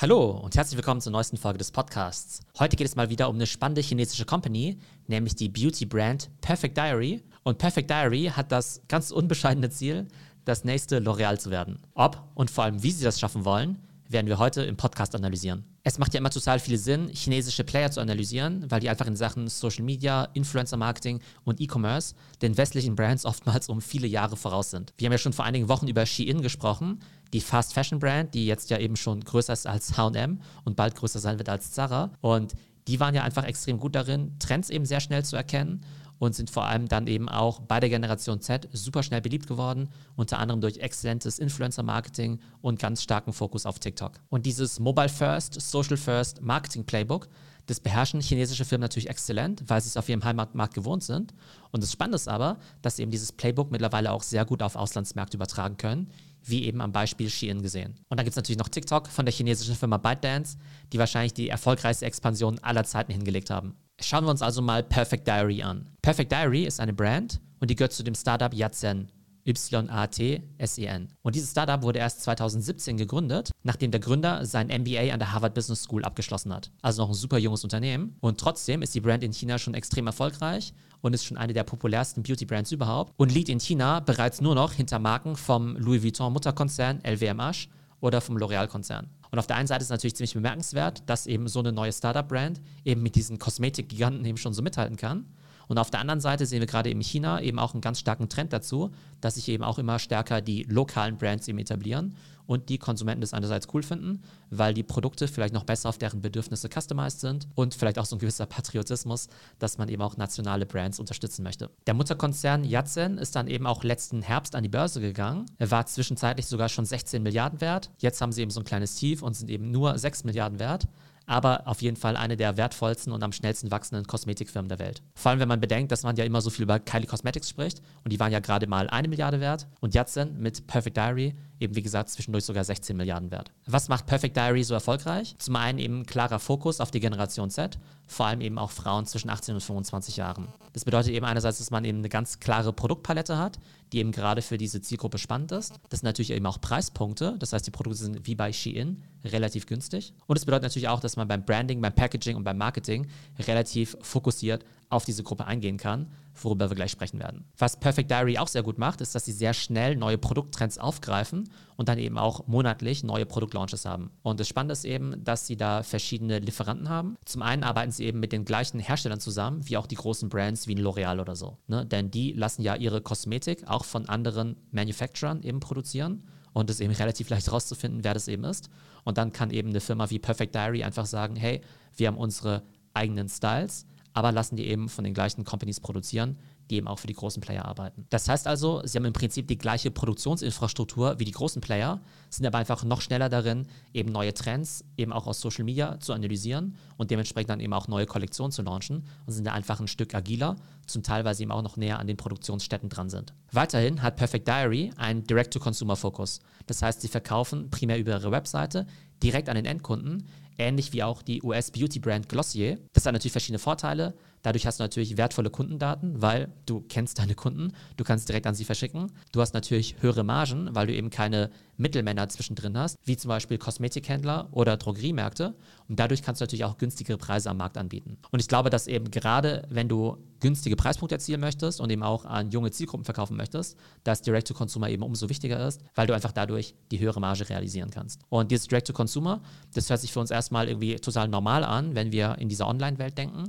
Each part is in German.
Hallo und herzlich willkommen zur neuesten Folge des Podcasts. Heute geht es mal wieder um eine spannende chinesische Company, nämlich die Beauty-Brand Perfect Diary. Und Perfect Diary hat das ganz unbescheidene Ziel, das nächste L'Oreal zu werden. Ob und vor allem, wie sie das schaffen wollen, werden wir heute im Podcast analysieren. Es macht ja immer total viel Sinn, chinesische Player zu analysieren, weil die einfach in Sachen Social Media, Influencer Marketing und E-Commerce den westlichen Brands oftmals um viele Jahre voraus sind. Wir haben ja schon vor einigen Wochen über Shein gesprochen, die Fast Fashion Brand, die jetzt ja eben schon größer ist als H&M und bald größer sein wird als Zara und die waren ja einfach extrem gut darin, Trends eben sehr schnell zu erkennen und sind vor allem dann eben auch bei der Generation Z super schnell beliebt geworden, unter anderem durch exzellentes Influencer-Marketing und ganz starken Fokus auf TikTok. Und dieses Mobile First, Social First Marketing Playbook, das beherrschen chinesische Firmen natürlich exzellent, weil sie es auf ihrem Heimatmarkt gewohnt sind. Und das Spannende ist aber, dass sie eben dieses Playbook mittlerweile auch sehr gut auf Auslandsmärkte übertragen können, wie eben am Beispiel Shein gesehen. Und dann gibt es natürlich noch TikTok von der chinesischen Firma ByteDance, die wahrscheinlich die erfolgreichste Expansion aller Zeiten hingelegt haben. Schauen wir uns also mal Perfect Diary an. Perfect Diary ist eine Brand und die gehört zu dem Startup Yatsen. Y-A-T-S-E-N. Und dieses Startup wurde erst 2017 gegründet, nachdem der Gründer sein MBA an der Harvard Business School abgeschlossen hat. Also noch ein super junges Unternehmen. Und trotzdem ist die Brand in China schon extrem erfolgreich und ist schon eine der populärsten Beauty-Brands überhaupt und liegt in China bereits nur noch hinter Marken vom Louis Vuitton Mutterkonzern LVMH oder vom L'Oreal-Konzern. Und auf der einen Seite ist es natürlich ziemlich bemerkenswert, dass eben so eine neue Startup-Brand eben mit diesen Kosmetikgiganten eben schon so mithalten kann. Und auf der anderen Seite sehen wir gerade in China eben auch einen ganz starken Trend dazu, dass sich eben auch immer stärker die lokalen Brands eben etablieren und die Konsumenten das einerseits cool finden, weil die Produkte vielleicht noch besser auf deren Bedürfnisse customized sind und vielleicht auch so ein gewisser Patriotismus, dass man eben auch nationale Brands unterstützen möchte. Der Mutterkonzern Yatsen ist dann eben auch letzten Herbst an die Börse gegangen. Er war zwischenzeitlich sogar schon 16 Milliarden wert. Jetzt haben sie eben so ein kleines Tief und sind eben nur 6 Milliarden wert aber auf jeden Fall eine der wertvollsten und am schnellsten wachsenden Kosmetikfirmen der Welt. Vor allem, wenn man bedenkt, dass man ja immer so viel über Kylie Cosmetics spricht und die waren ja gerade mal eine Milliarde wert und Yatsen mit Perfect Diary eben wie gesagt zwischendurch sogar 16 Milliarden wert. Was macht Perfect Diary so erfolgreich? Zum einen eben klarer Fokus auf die Generation Z, vor allem eben auch Frauen zwischen 18 und 25 Jahren. Das bedeutet eben einerseits, dass man eben eine ganz klare Produktpalette hat, die eben gerade für diese Zielgruppe spannend ist. Das sind natürlich eben auch Preispunkte, das heißt, die Produkte sind wie bei Shein relativ günstig. Und es bedeutet natürlich auch, dass man beim Branding, beim Packaging und beim Marketing relativ fokussiert auf diese Gruppe eingehen kann, worüber wir gleich sprechen werden. Was Perfect Diary auch sehr gut macht, ist, dass sie sehr schnell neue Produkttrends aufgreifen und dann eben auch monatlich neue Produktlaunches haben. Und das Spannende ist eben, dass sie da verschiedene Lieferanten haben. Zum einen arbeiten sie eben mit den gleichen Herstellern zusammen, wie auch die großen Brands wie L'Oreal oder so. Ne? Denn die lassen ja ihre Kosmetik auch von anderen Manufacturern eben produzieren und es ist eben relativ leicht herauszufinden, wer das eben ist. Und dann kann eben eine Firma wie Perfect Diary einfach sagen, hey, wir haben unsere eigenen Styles, aber lassen die eben von den gleichen Companies produzieren, die eben auch für die großen Player arbeiten. Das heißt also, sie haben im Prinzip die gleiche Produktionsinfrastruktur wie die großen Player, sind aber einfach noch schneller darin, eben neue Trends eben auch aus Social Media zu analysieren und dementsprechend dann eben auch neue Kollektionen zu launchen und sind da einfach ein Stück agiler, zum Teil, weil sie eben auch noch näher an den Produktionsstätten dran sind. Weiterhin hat Perfect Diary einen Direct-to-Consumer-Fokus. Das heißt, sie verkaufen primär über ihre Webseite direkt an den Endkunden, ähnlich wie auch die US-Beauty-Brand Glossier. Das hat natürlich verschiedene Vorteile. Dadurch hast du natürlich wertvolle Kundendaten, weil du kennst deine Kunden, du kannst direkt an sie verschicken. Du hast natürlich höhere Margen, weil du eben keine Mittelmänner zwischendrin hast, wie zum Beispiel Kosmetikhändler oder Drogeriemärkte. Und dadurch kannst du natürlich auch günstigere Preise am Markt anbieten. Und ich glaube, dass eben gerade, wenn du günstige Preispunkte erzielen möchtest und eben auch an junge Zielgruppen verkaufen möchtest, dass Direct-to-Consumer eben umso wichtiger ist, weil du einfach dadurch die höhere Marge realisieren kannst. Und dieses Direct-to-Consumer, das hört sich für uns erstmal irgendwie total normal an, wenn wir in dieser Online-Welt denken.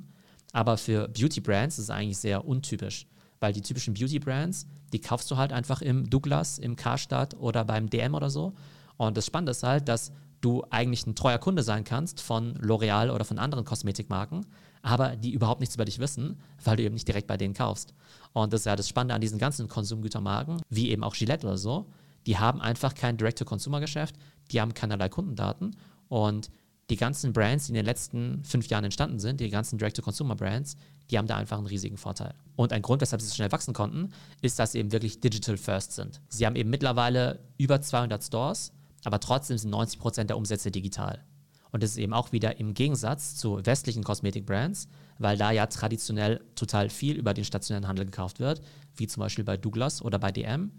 Aber für Beauty-Brands ist es eigentlich sehr untypisch, weil die typischen Beauty-Brands, die kaufst du halt einfach im Douglas, im Karstadt oder beim DM oder so. Und das Spannende ist halt, dass du eigentlich ein treuer Kunde sein kannst von L'Oreal oder von anderen Kosmetikmarken, aber die überhaupt nichts über dich wissen, weil du eben nicht direkt bei denen kaufst. Und das ist ja das Spannende an diesen ganzen Konsumgütermarken, wie eben auch Gillette oder so. Die haben einfach kein Direct-to-Consumer-Geschäft, die haben keinerlei Kundendaten und die ganzen Brands, die in den letzten fünf Jahren entstanden sind, die ganzen Direct-to-Consumer-Brands, die haben da einfach einen riesigen Vorteil. Und ein Grund, weshalb sie so schnell wachsen konnten, ist, dass sie eben wirklich digital first sind. Sie haben eben mittlerweile über 200 Stores, aber trotzdem sind 90 Prozent der Umsätze digital. Und das ist eben auch wieder im Gegensatz zu westlichen Kosmetik-Brands, weil da ja traditionell total viel über den stationären Handel gekauft wird, wie zum Beispiel bei Douglas oder bei DM.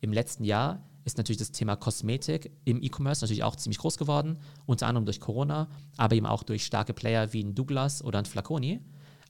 Im letzten Jahr ist natürlich das Thema Kosmetik im E-Commerce natürlich auch ziemlich groß geworden, unter anderem durch Corona, aber eben auch durch starke Player wie ein Douglas oder ein Flaconi.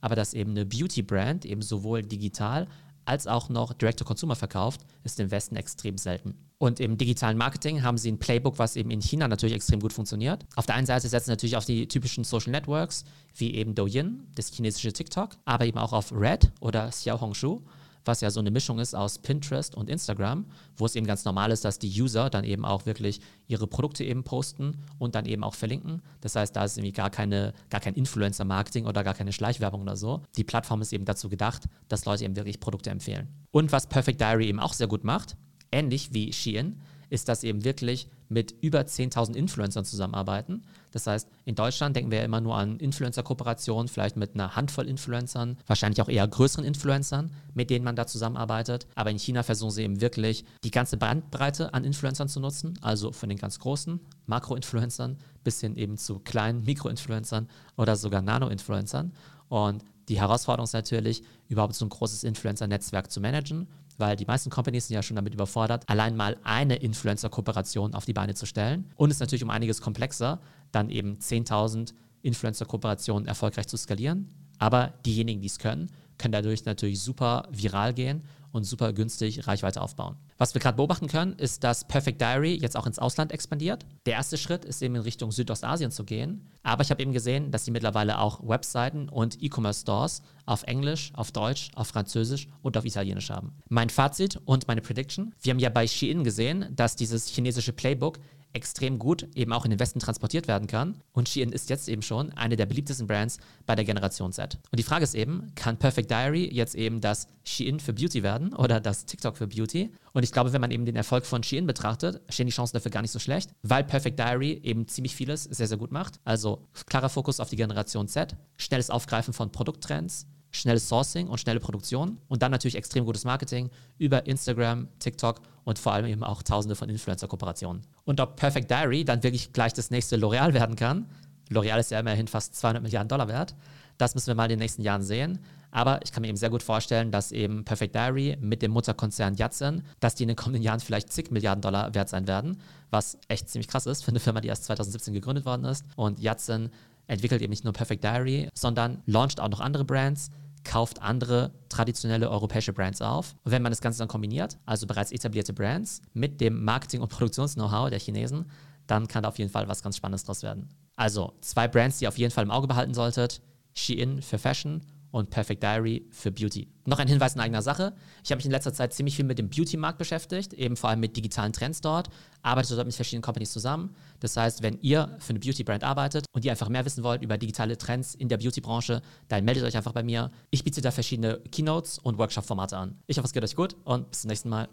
Aber dass eben eine Beauty-Brand eben sowohl digital als auch noch Direct-to-Consumer verkauft, ist im Westen extrem selten. Und im digitalen Marketing haben sie ein Playbook, was eben in China natürlich extrem gut funktioniert. Auf der einen Seite setzen sie natürlich auf die typischen Social Networks, wie eben Douyin, das chinesische TikTok, aber eben auch auf Red oder Xiaohongshu, was ja so eine Mischung ist aus Pinterest und Instagram, wo es eben ganz normal ist, dass die User dann eben auch wirklich ihre Produkte eben posten und dann eben auch verlinken. Das heißt, da ist irgendwie gar, keine, gar kein Influencer-Marketing oder gar keine Schleichwerbung oder so. Die Plattform ist eben dazu gedacht, dass Leute eben wirklich Produkte empfehlen. Und was Perfect Diary eben auch sehr gut macht, ähnlich wie Shein, ist, dass eben wirklich mit über 10.000 Influencern zusammenarbeiten. Das heißt, in Deutschland denken wir ja immer nur an Influencer-Kooperationen, vielleicht mit einer Handvoll Influencern, wahrscheinlich auch eher größeren Influencern, mit denen man da zusammenarbeitet. Aber in China versuchen sie eben wirklich die ganze Bandbreite an Influencern zu nutzen, also von den ganz großen Makro-Influencern bis hin eben zu kleinen Mikro-Influencern oder sogar Nano-Influencern. Und die Herausforderung ist natürlich, überhaupt so ein großes Influencer-Netzwerk zu managen weil die meisten Companies sind ja schon damit überfordert, allein mal eine Influencer-Kooperation auf die Beine zu stellen. Und es ist natürlich um einiges komplexer, dann eben 10.000 Influencer-Kooperationen erfolgreich zu skalieren. Aber diejenigen, die es können, können dadurch natürlich super viral gehen und super günstig Reichweite aufbauen. Was wir gerade beobachten können, ist, dass Perfect Diary jetzt auch ins Ausland expandiert. Der erste Schritt ist eben in Richtung Südostasien zu gehen. Aber ich habe eben gesehen, dass sie mittlerweile auch Webseiten und E-Commerce-Stores auf Englisch, auf Deutsch, auf Französisch und auf Italienisch haben. Mein Fazit und meine Prediction. Wir haben ja bei Shein gesehen, dass dieses chinesische Playbook extrem gut eben auch in den Westen transportiert werden kann. Und Shein ist jetzt eben schon eine der beliebtesten Brands bei der Generation Z. Und die Frage ist eben, kann Perfect Diary jetzt eben das Shein für Beauty werden oder das TikTok für Beauty? Und ich glaube, wenn man eben den Erfolg von Shein betrachtet, stehen die Chancen dafür gar nicht so schlecht, weil Perfect Diary eben ziemlich vieles sehr, sehr gut macht. Also klarer Fokus auf die Generation Z, schnelles Aufgreifen von Produkttrends, schnelles Sourcing und schnelle Produktion und dann natürlich extrem gutes Marketing über Instagram, TikTok und vor allem eben auch tausende von Influencer-Kooperationen. Und ob Perfect Diary dann wirklich gleich das nächste L'Oreal werden kann, L'Oreal ist ja immerhin fast 200 Milliarden Dollar wert, das müssen wir mal in den nächsten Jahren sehen. Aber ich kann mir eben sehr gut vorstellen, dass eben Perfect Diary mit dem Mutterkonzern Yatsen, dass die in den kommenden Jahren vielleicht zig Milliarden Dollar wert sein werden, was echt ziemlich krass ist für eine Firma, die erst 2017 gegründet worden ist. Und Yatsen entwickelt eben nicht nur Perfect Diary, sondern launcht auch noch andere Brands, kauft andere traditionelle europäische Brands auf. Und wenn man das Ganze dann kombiniert, also bereits etablierte Brands mit dem Marketing- und Produktions-Know-how der Chinesen, dann kann da auf jeden Fall was ganz Spannendes draus werden. Also zwei Brands, die ihr auf jeden Fall im Auge behalten solltet. Shein für Fashion und Perfect Diary für Beauty. Noch ein Hinweis in eigener Sache. Ich habe mich in letzter Zeit ziemlich viel mit dem Beauty-Markt beschäftigt, eben vor allem mit digitalen Trends dort, arbeite dort mit verschiedenen Companies zusammen. Das heißt, wenn ihr für eine Beauty-Brand arbeitet und ihr einfach mehr wissen wollt über digitale Trends in der Beauty-Branche, dann meldet euch einfach bei mir. Ich biete da verschiedene Keynotes und Workshop-Formate an. Ich hoffe, es geht euch gut und bis zum nächsten Mal.